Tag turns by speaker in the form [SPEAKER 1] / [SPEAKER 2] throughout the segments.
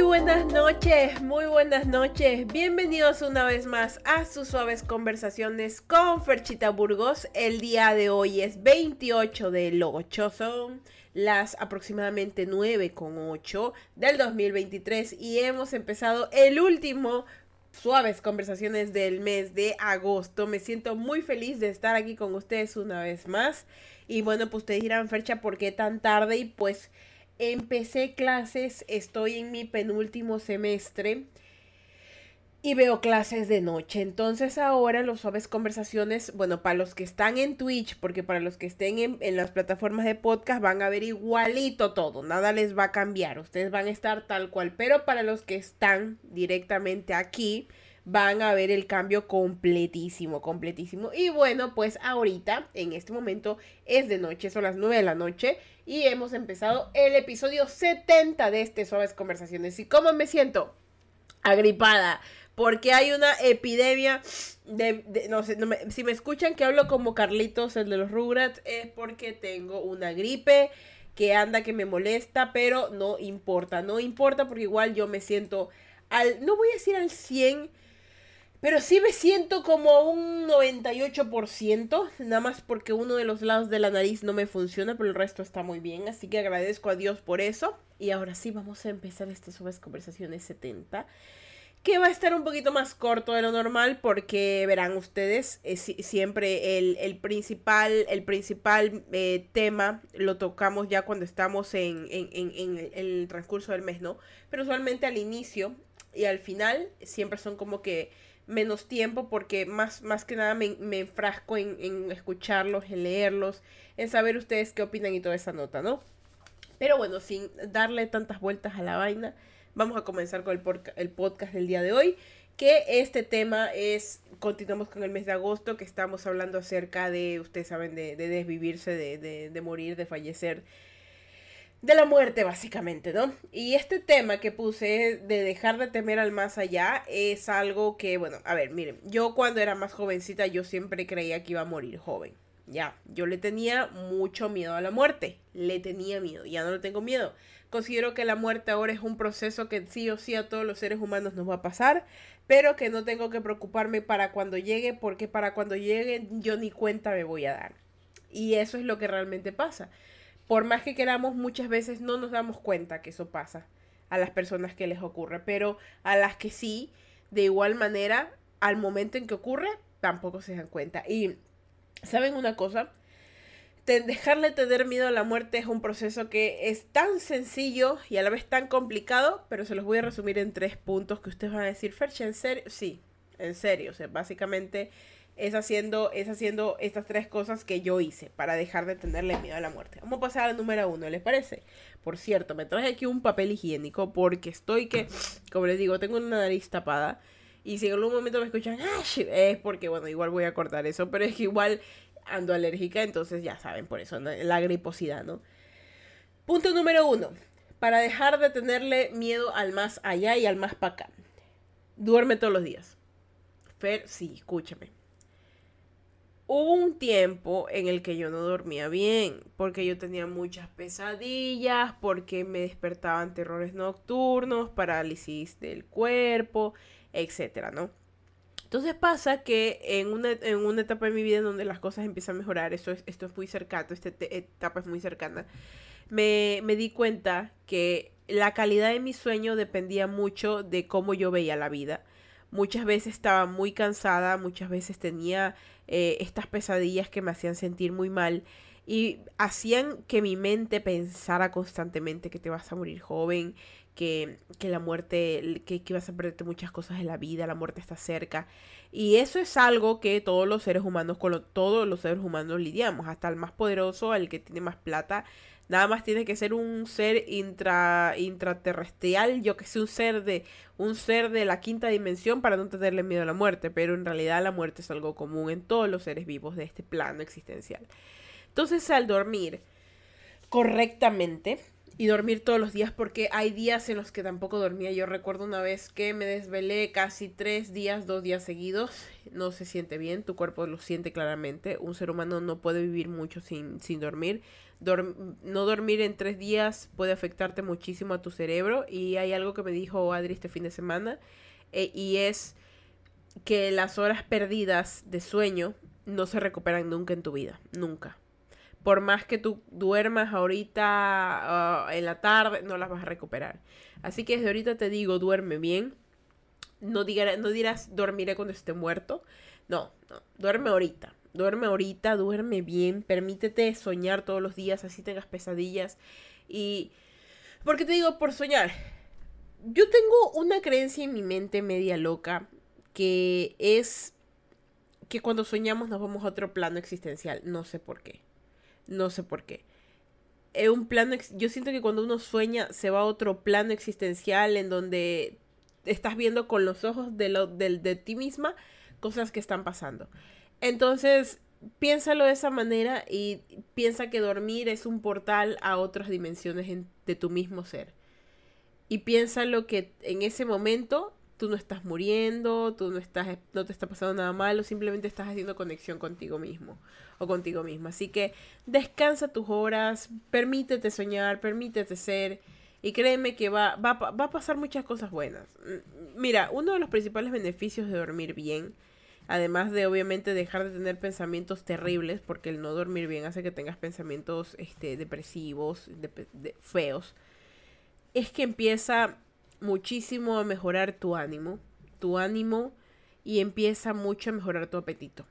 [SPEAKER 1] Muy buenas noches, muy buenas noches. Bienvenidos una vez más a sus suaves conversaciones con Ferchita Burgos. El día de hoy es 28 del 8, son las aproximadamente 9 con 8 del 2023 y hemos empezado el último suaves conversaciones del mes de agosto. Me siento muy feliz de estar aquí con ustedes una vez más. Y bueno, pues ustedes dirán, Fercha, ¿por qué tan tarde? Y pues empecé clases, estoy en mi penúltimo semestre y veo clases de noche. Entonces ahora los suaves conversaciones, bueno, para los que están en Twitch, porque para los que estén en, las plataformas de podcast van a ver igualito todo, nada les va a cambiar, ustedes van a estar tal cual, pero para los que están directamente aquí, van a ver el cambio completísimo, completísimo. Y bueno, pues ahorita, en este momento, es de noche, son las 9 de la noche y hemos empezado el episodio 70 de este Suaves Conversaciones. ¿Y cómo me siento? Agripada. Porque hay una epidemia de... no sé, si me escuchan que hablo como Carlitos, el de los Rugrats, es porque tengo una gripe que anda, que me molesta, pero no importa, no importa porque igual yo me siento al... No voy a decir al 100, pero sí me siento como un 98%, nada más porque uno de los lados de la nariz no me funciona, pero el resto está muy bien, así que agradezco a Dios por eso. Y ahora sí vamos a empezar estas suaves conversaciones 70, que va a estar un poquito más corto de lo normal porque verán ustedes, es siempre el, principal, el principal eh, tema lo tocamos ya cuando estamos en, en, en, en el transcurso del mes, ¿no? Pero usualmente al inicio y al final siempre son como que menos tiempo porque más, más que nada me, me enfrasco en, escucharlos, en leerlos, en saber ustedes qué opinan y toda esa nota, ¿no? Pero bueno, sin darle tantas vueltas a la vaina, vamos a comenzar con el, el podcast del día de hoy, que este tema es, continuamos con el mes de agosto, que estamos hablando acerca de, ustedes saben, de, de desvivirse, de, de, de morir, de fallecer de la muerte, básicamente, ¿no? Y este tema que puse de dejar de temer al más allá es algo que, bueno, a ver, miren, yo cuando era más jovencita yo siempre creía que iba a morir joven. Ya, yo le tenía mucho miedo a la muerte, le tenía miedo, ya no le tengo miedo. Considero que la muerte ahora es un proceso que sí o sí a todos los seres humanos nos va a pasar, pero que no tengo que preocuparme para cuando llegue, porque para cuando llegue yo ni cuenta me voy a dar. Y eso es lo que realmente pasa por más que queramos, muchas veces no nos damos cuenta que eso pasa a las personas que les ocurre, pero a las que sí, de igual manera, al momento en que ocurre, tampoco se dan cuenta. Y, ¿saben una cosa? dejarle tener miedo a la muerte es un proceso que es tan sencillo y a la vez tan complicado, pero se los voy a resumir en tres puntos que ustedes van a decir, Fercha, ¿en serio? Sí, en serio. O sea, básicamente es haciendo, es haciendo estas tres cosas que yo hice para dejar de tenerle miedo a la muerte. Vamos a pasar al número uno, ¿les parece? Por cierto, me traje aquí un papel higiénico porque estoy que, como les digo, tengo una nariz tapada. Y si en algún momento me escuchan, es porque, bueno, igual voy a cortar eso, pero es que igual ando alérgica, entonces ya saben, por eso, la griposidad, ¿no? Punto número uno, para dejar de tenerle miedo al más allá y al más para acá. Duerme todos los días. Fer, sí, escúchame hubo un tiempo en el que yo no dormía bien, porque yo tenía muchas pesadillas, porque me despertaban terrores nocturnos, parálisis del cuerpo, etcétera, ¿no? Entonces pasa que en una, en una etapa de mi vida en donde las cosas empiezan a mejorar, esto es, esto es muy cercano, esta etapa es muy cercana, me, me di cuenta que la calidad de mi sueño dependía mucho de cómo yo veía la vida. Muchas veces estaba muy cansada, muchas veces tenía eh, estas pesadillas que me hacían sentir muy mal y hacían que mi mente pensara constantemente que te vas a morir joven, que, que la muerte, que, que, vas a perderte muchas cosas en la vida, la muerte está cerca. Y eso es algo que todos los seres humanos, con lo, todos los seres humanos lidiamos, hasta el más poderoso, el que tiene más plata, Nada más tiene que ser un ser intra, yo que sé, un ser de un ser de la quinta dimensión para no tenerle miedo a la muerte, pero en realidad la muerte es algo común en todos los seres vivos de este plano existencial. Entonces, al dormir correctamente y dormir todos los días porque hay días en los que tampoco dormía. Yo recuerdo una vez que me desvelé casi tres días, dos días seguidos. No se siente bien, tu cuerpo lo siente claramente. Un ser humano no puede vivir mucho sin, sin dormir. no dormir en tres días puede afectarte muchísimo a tu cerebro. Y hay algo que me dijo Adri este fin de semana. Eh, y es que las horas perdidas de sueño no se recuperan nunca en tu vida. Nunca por más que tú duermas ahorita ah, en la tarde, no las vas a recuperar. Así que desde ahorita te digo, duerme bien. No, no dirás dormiré cuando esté muerto. No, no, duerme ahorita. Duerme ahorita, duerme bien. Permítete soñar todos los días, así tengas pesadillas. Y... ¿Por qué te digo por soñar? Yo tengo una creencia en mi mente media loca que es que cuando soñamos nos vamos a otro plano existencial. No sé por qué. No sé por qué. Es un plano, yo siento que cuando uno sueña se va a otro plano existencial en donde estás viendo con los ojos de, lo, de, de ti misma cosas que están pasando. Entonces, piénsalo de esa manera y piensa que dormir es un portal a otras dimensiones de tu mismo ser. Y piénsalo que en ese momento tú no estás muriendo, tú no estás no te está pasando nada malo, simplemente estás haciendo conexión contigo mismo o contigo misma. Así que descansa tus horas, permítete soñar, permítete ser y créeme que va, va, va a pasar muchas cosas buenas. Mm, mira, uno de los principales beneficios de dormir bien, además de obviamente dejar de tener pensamientos terribles, porque el no dormir bien hace que tengas pensamientos este, depresivos, feos, es que empieza muchísimo a mejorar tu ánimo, tu ánimo y empieza mucho a mejorar tu apetito.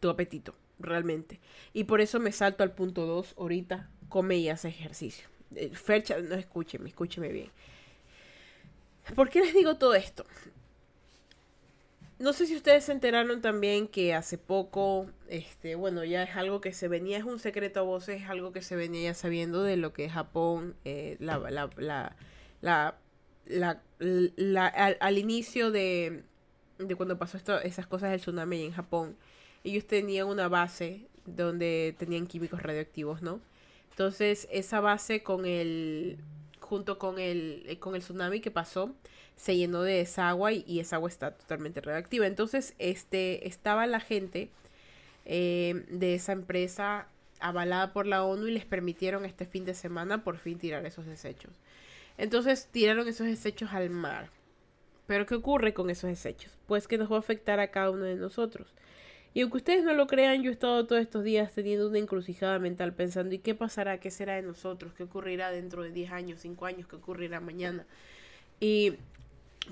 [SPEAKER 1] Tu apetito, realmente. Y por eso me salto al punto 2 ahorita, come y hace ejercicio. Eh, Fercha, no escúcheme, escúcheme bien. ¿Por qué les digo todo esto? No sé si ustedes se enteraron también que hace poco, este, bueno, ya es algo que se venía, es un secreto a voces, es algo que se venía ya sabiendo de lo que Japón, eh, la, la, la la, al, inicio de, de cuando pasó esto, esas cosas del tsunami en Japón, ellos tenían una base donde tenían químicos radioactivos, ¿no? Entonces, esa base con el junto con el con el tsunami que pasó, se llenó de esa agua y, esa agua está totalmente radioactiva. Entonces, este estaba la gente eh, de esa empresa avalada por la ONU y les permitieron este fin de semana por fin tirar esos desechos. Entonces tiraron esos desechos al mar. Pero ¿qué ocurre con esos desechos? Pues que nos va a afectar a cada uno de nosotros. Y aunque ustedes no lo crean, yo he estado todos estos días teniendo una encrucijada mental pensando, ¿y qué pasará? ¿Qué será de nosotros? ¿Qué ocurrirá dentro de 10 años, 5 años? ¿Qué ocurrirá mañana? Y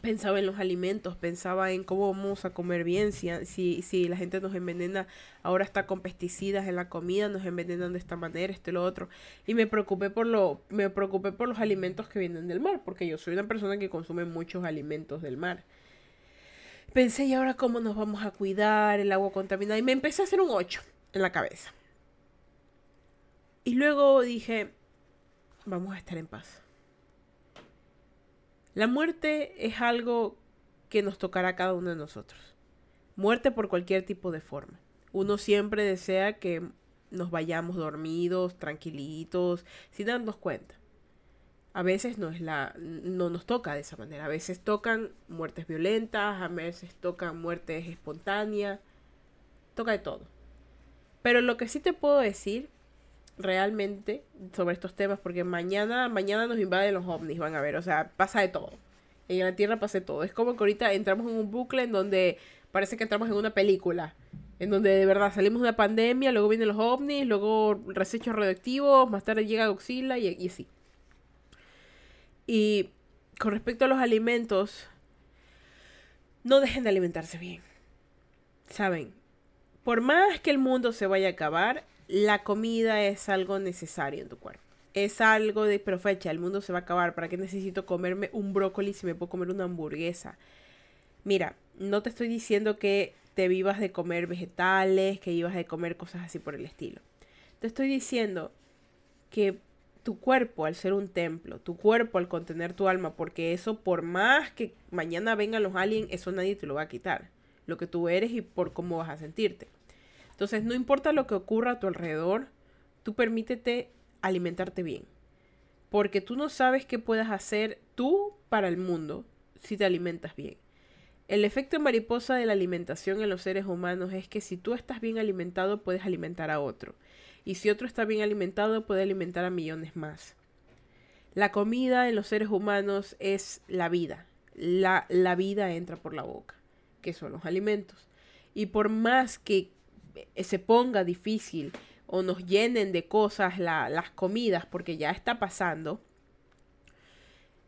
[SPEAKER 1] pensaba en los alimentos, pensaba en cómo vamos a comer bien, si, si, si, la gente nos envenena, ahora está con pesticidas en la comida, nos envenenan de esta manera, esto y lo otro. Y me preocupé por lo, me preocupé por los alimentos que vienen del mar, porque yo soy una persona que consume muchos alimentos del mar. Pensé, ¿y ahora cómo nos vamos a cuidar el agua contaminada? Y me empecé a hacer un 8 en la cabeza. Y luego dije, vamos a estar en paz la muerte es algo que nos tocará a cada uno de nosotros. Muerte por cualquier tipo de forma. Uno siempre desea que nos vayamos dormidos, tranquilitos, sin darnos cuenta. A veces no, es la, no nos toca de esa manera. A veces tocan muertes violentas, a veces tocan muertes espontáneas. Toca de todo. Pero lo que sí te puedo decir realmente sobre estos temas porque mañana mañana nos invaden los ovnis, van a ver, o sea, pasa de todo. En la Tierra pasa de todo. Es como que ahorita entramos en un bucle en donde parece que entramos en una película, en donde de verdad salimos de una pandemia, luego vienen los ovnis, luego resechos radioactivos, más tarde llega Godzilla y, y así. Y con respecto a los alimentos, no dejen de alimentarse bien. Saben, por más que el mundo se vaya a acabar, la comida es algo necesario en tu cuerpo. Es algo de, pero fecha, el mundo se va a acabar. ¿Para qué necesito comerme un brócoli si me puedo comer una hamburguesa? Mira, no te estoy diciendo que te vivas de comer vegetales, que vivas de comer cosas así por el estilo. Te estoy diciendo que tu cuerpo al ser un templo, tu cuerpo al contener tu alma, porque eso por más que mañana vengan los aliens, eso nadie te lo va a quitar. Lo que tú eres y por cómo vas a sentirte. Entonces, no importa lo que ocurra a tu alrededor, tú permítete alimentarte bien. porque tú no sabes qué puedes hacer tú para el mundo si te alimentas bien. El efecto mariposa de la alimentación en los seres humanos es que si tú estás bien alimentado puedes alimentar a otro. Y si otro está bien alimentado puede alimentar a millones más. La comida en los seres humanos es la vida. La, la vida entra por la boca, que son los alimentos. Y por más que se ponga difícil o nos llenen de cosas las comidas, porque ya está pasando,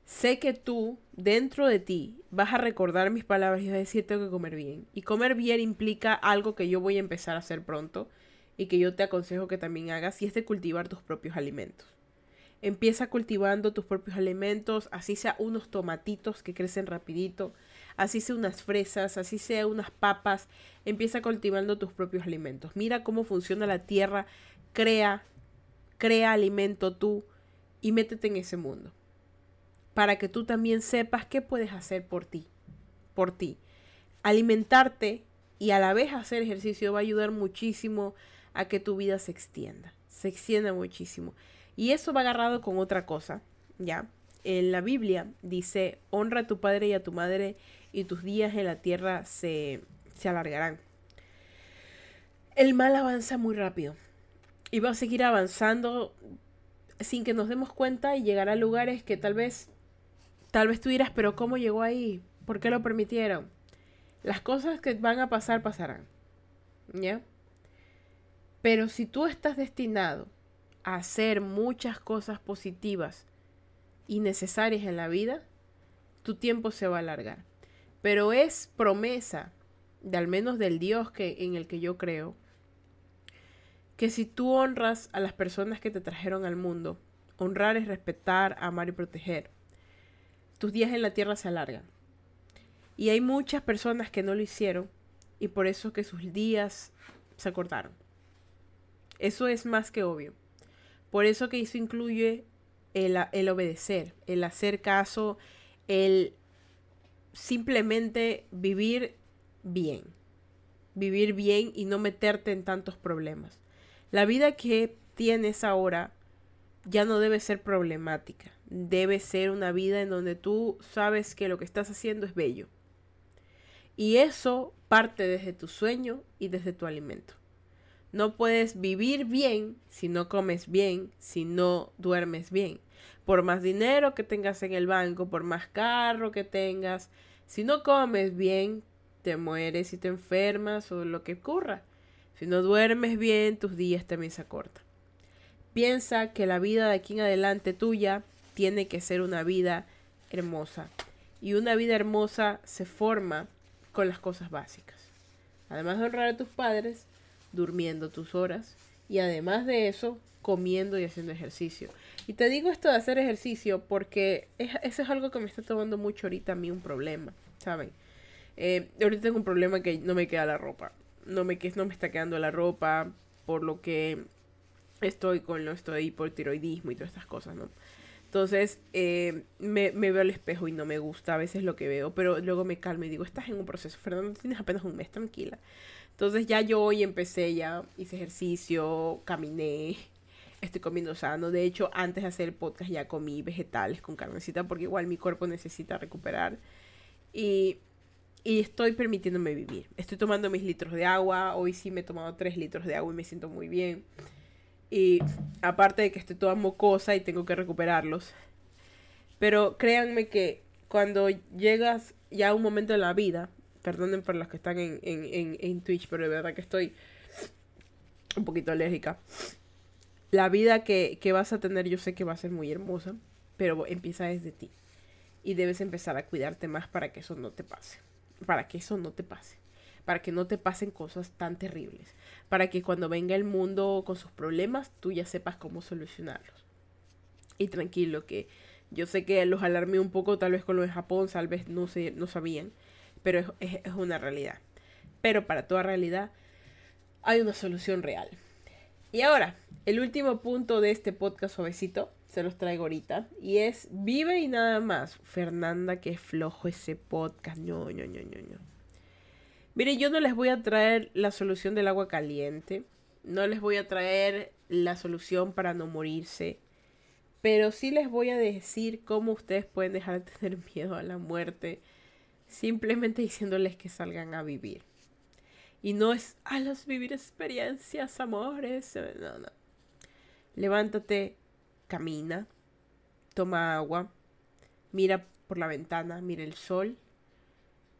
[SPEAKER 1] sé que tú, dentro de ti, vas a recordar mis palabras y vas a decir, tengo que comer bien. Y comer bien implica algo que yo voy a empezar a hacer pronto y que yo te aconsejo que también hagas, y es de cultivar tus propios alimentos. Empieza cultivando tus propios alimentos, así sea unos tomatitos que crecen rapidito, así sea unas fresas, así sea unas papas, empieza cultivando tus propios alimentos. Mira cómo funciona la tierra, crea, crea alimento tú y métete en ese mundo para que tú también sepas qué puedes hacer por ti, por ti. Alimentarte y a la vez hacer ejercicio va a ayudar muchísimo a que tu vida se extienda, se extienda muchísimo. Y eso va agarrado con otra cosa, ¿ya? En la Biblia dice, honra a tu padre y a tu madre y tus días en la tierra se, se alargarán. El mal avanza muy rápido y va a seguir avanzando sin que nos demos cuenta y llegar a lugares que tal vez Tal vez tú dirás, pero ¿cómo llegó ahí? ¿Por qué lo permitieron? Las cosas que van a pasar pasarán. ¿Ya? Pero si tú estás destinado a hacer muchas cosas positivas y necesarias en la vida, tu tiempo se va a alargar. Pero es promesa, de al menos del Dios que, en el que yo creo, que si tú honras a las personas que te trajeron al mundo, honrar es respetar, amar y proteger tus días en la tierra se alargan. Y hay muchas personas que no lo hicieron y por eso que sus días se acortaron. Eso es más que obvio. Por eso que eso incluye el, el obedecer, el hacer caso, el simplemente vivir bien. Vivir bien y no meterte en tantos problemas. La vida que tienes ahora ya no debe ser problemática debe ser una vida en donde tú sabes que lo que estás haciendo es bello. Y eso parte desde tu sueño y desde tu alimento. No puedes vivir bien si no comes bien, si no duermes bien. Por más dinero que tengas en el banco, por más carro que tengas, si no comes bien, te mueres y te enfermas o lo que ocurra. Si no duermes bien, tus días también se acortan. Piensa que la vida de aquí en adelante tuya tiene que ser una vida hermosa. Y una vida hermosa se forma con las cosas básicas. Además de honrar a tus padres, durmiendo tus horas. Y además de eso, comiendo y haciendo ejercicio. Y te digo esto de hacer ejercicio porque eso es algo que me está tomando mucho ahorita a mí un problema, ¿saben? Eh, ahorita tengo un problema que no me queda la ropa. No me, no me está quedando la ropa por lo que estoy con lo estoy por tiroidismo y todas estas cosas, ¿no? Entonces eh, me, veo al espejo y no me gusta a veces lo que veo, pero luego me calmo y digo, estás en un proceso, Fernando, tienes apenas un mes, tranquila. Entonces ya yo hoy empecé, ya hice ejercicio, caminé, estoy comiendo sano. De hecho, antes de hacer el podcast ya comí vegetales con carnecita porque igual mi cuerpo necesita recuperar. Y, y estoy permitiéndome vivir. Estoy tomando mis litros de agua. Hoy sí me he tomado 3 litros de agua y me siento muy bien. Y aparte de que estoy toda mocosa y tengo que recuperarlos. Pero créanme que cuando llegas ya a un momento de la vida, perdonen por los que están en, en, en, Twitch, pero de verdad que estoy un poquito alérgica. La vida que, que vas a tener yo sé que va a ser muy hermosa, pero empieza desde ti. Y debes empezar a cuidarte más para que eso no te pase. Para que eso no te pase para que no te pasen cosas tan terribles, para que cuando venga el mundo con sus problemas tú ya sepas cómo solucionarlos. Y tranquilo, que yo sé que los alarmé un poco tal vez con lo de Japón, tal vez no, se, no sabían, pero es, es una realidad. Pero para toda realidad hay una solución real. Y ahora, el último punto de este podcast suavecito, se los traigo ahorita, y es vive y nada más. Fernanda, qué flojo ese podcast. No, no, no, no, no. Mire, yo no les voy a traer la solución del agua caliente. No les voy a traer la solución para no morirse. Pero sí les voy a decir cómo ustedes pueden dejar de tener miedo a la muerte simplemente diciéndoles que salgan a vivir. Y no es a los vivir experiencias, amores. No, no. Levántate, camina, toma agua, mira por la ventana, mira el sol,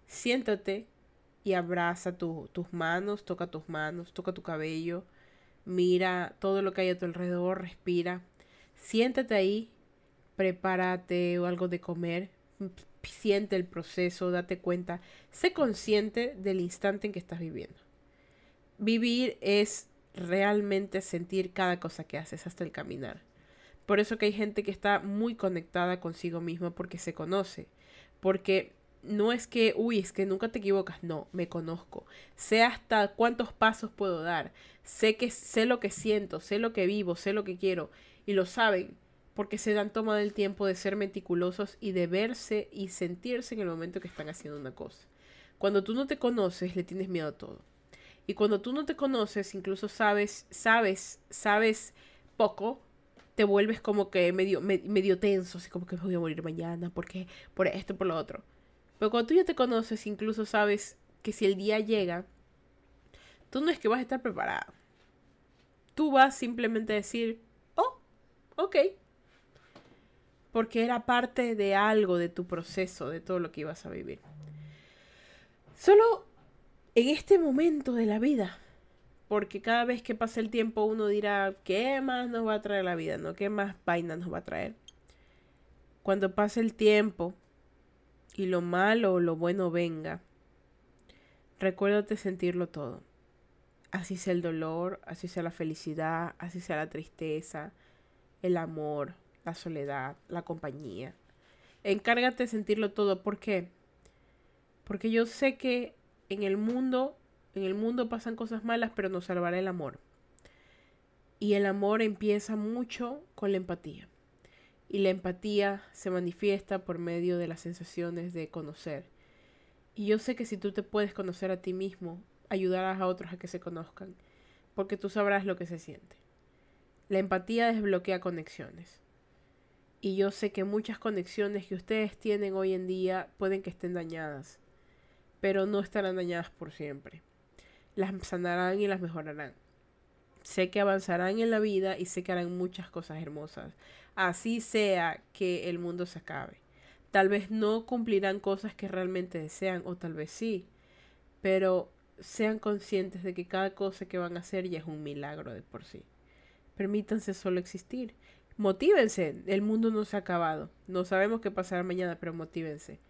[SPEAKER 1] siéntate y abraza tus manos, toca tus manos, toca tu cabello, mira todo lo que hay a tu alrededor, respira, siéntate ahí, prepárate algo de comer, siente el proceso, date cuenta, sé consciente del instante en que estás viviendo. Vivir es realmente sentir cada cosa que haces hasta el caminar. Por eso que hay gente que está muy conectada consigo misma porque se conoce, porque no es que, uy, es que nunca te equivocas, no, me conozco, sé hasta cuántos pasos puedo dar, sé que sé lo que siento, sé lo que vivo, sé lo que quiero y lo saben porque se dan tomado el tiempo de ser meticulosos y de verse y sentirse en el momento que están haciendo una cosa. Cuando tú no te conoces, le tienes miedo a todo. Y cuando tú no te conoces, incluso sabes, sabes, sabes poco, te vuelves como que medio, medio tenso, así como que me voy a morir mañana, porque por esto, por lo otro. Pero cuando tú ya te conoces, incluso sabes que si el día llega, tú no es que vas a estar preparado. Tú vas simplemente a decir, oh, ok, porque era parte de algo de tu proceso, de todo lo que ibas a vivir. Solo en este momento de la vida, porque cada vez que pasa el tiempo uno dirá, ¿qué más nos va a traer la vida? ¿No? ¿Qué más vaina nos va a traer? Cuando pase el tiempo y lo malo o lo bueno venga, recuérdate sentirlo todo. Así sea el dolor, así sea la felicidad, así sea la tristeza, el amor, la soledad, la compañía. Encárgate de sentirlo todo. ¿Por qué? Porque yo sé que en el mundo, en el mundo pasan cosas malas, pero nos salvará el amor. Y el amor empieza mucho con la empatía. Y la empatía se manifiesta por medio de las sensaciones de conocer. Y yo sé que si tú te puedes conocer a ti mismo, ayudarás a otros a que se conozcan, porque tú sabrás lo que se siente. La empatía desbloquea conexiones. Y yo sé que muchas conexiones que ustedes tienen hoy en día pueden que estén dañadas, pero no estarán dañadas por siempre. Las sanarán y las mejorarán. Sé que avanzarán en la vida y sé que harán muchas cosas hermosas. Así sea que el mundo se acabe. Tal vez no cumplirán cosas que realmente desean o tal vez sí, pero sean conscientes de que cada cosa que van a hacer ya es un milagro de por sí. Permítanse solo existir motívense, el mundo no se ha acabado, no sabemos qué pasará mañana, pero motívense.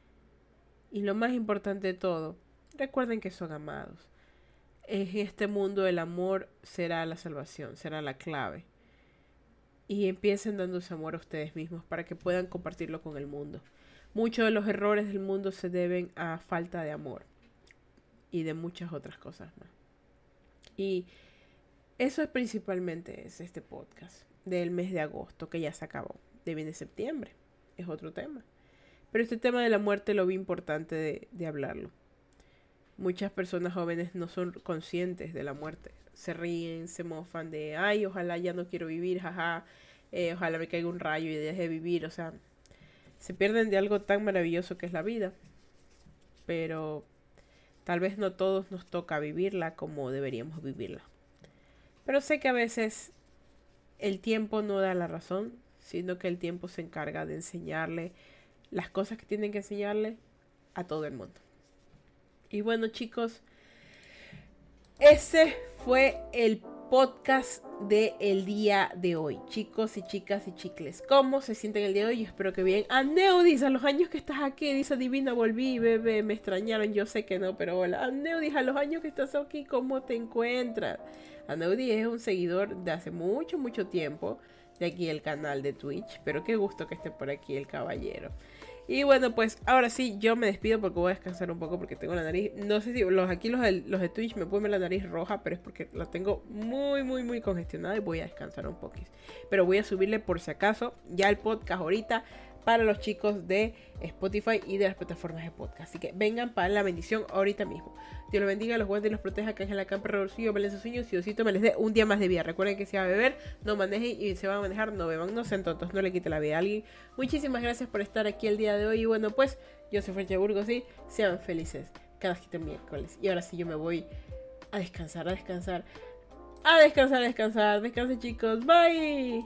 [SPEAKER 1] Y lo más importante de todo, recuerden que son amados. En este mundo el amor será la salvación, será la clave. Y empiecen dándose amor a ustedes mismos para que puedan compartirlo con el mundo. Muchos de los errores del mundo se deben a falta de amor y de muchas otras cosas más. Y eso es principalmente es este podcast del mes de agosto, que ya se acabó. De viene septiembre, es otro tema. Pero este tema de la muerte lo vi importante de, de hablarlo. Muchas personas jóvenes no son conscientes de la muerte. Se ríen, se mofan de, ay, ojalá ya no quiero vivir, jaja, eh, ojalá me caiga un rayo y deje de vivir. O sea, se pierden de algo tan maravilloso que es la vida. Pero tal vez no todos nos toca vivirla como deberíamos vivirla. Pero sé que a veces el tiempo no da la razón, sino que el tiempo se encarga de enseñarle las cosas que tienen que enseñarle a todo el mundo. Y bueno chicos, ese fue el podcast del el día de hoy. Chicos y chicas y chicles, ¿cómo se sienten el día de hoy? espero que bien. Aneudis, a los años que estás aquí, dice Divina, volví, bebé, me extrañaron, yo sé que no, pero hola. Aneudis, a los años que estás aquí, ¿cómo te encuentras? Aneudis es un seguidor de hace mucho, mucho tiempo de aquí el canal de Twitch, pero qué gusto que esté por aquí el caballero. Y bueno, pues ahora sí, yo me despido porque voy a descansar un poco porque tengo la nariz. No sé si los aquí los de, los de Twitch me ponen la nariz roja, pero es porque la tengo muy, muy, muy congestionada y voy a descansar un poquito. Pero voy a subirle por si acaso ya el podcast ahorita para los chicos de Spotify y de las plataformas de podcast. Así que vengan para la bendición ahorita mismo. Dios los bendiga, los guarde y los proteja, que la camper revolución, velen sus sueños y Diosito me les dé un día más de vida. Recuerden que si va a beber, no manejen y se van a manejar, no beban, no sean tontos, no le quite la vida a alguien. Muchísimas gracias por estar aquí el día de hoy y bueno, pues yo soy Fercha Burgos y sean felices cada quinto miércoles. Y ahora sí yo me voy a descansar, a descansar. A descansar, a descansar. Descansen chicos. Bye.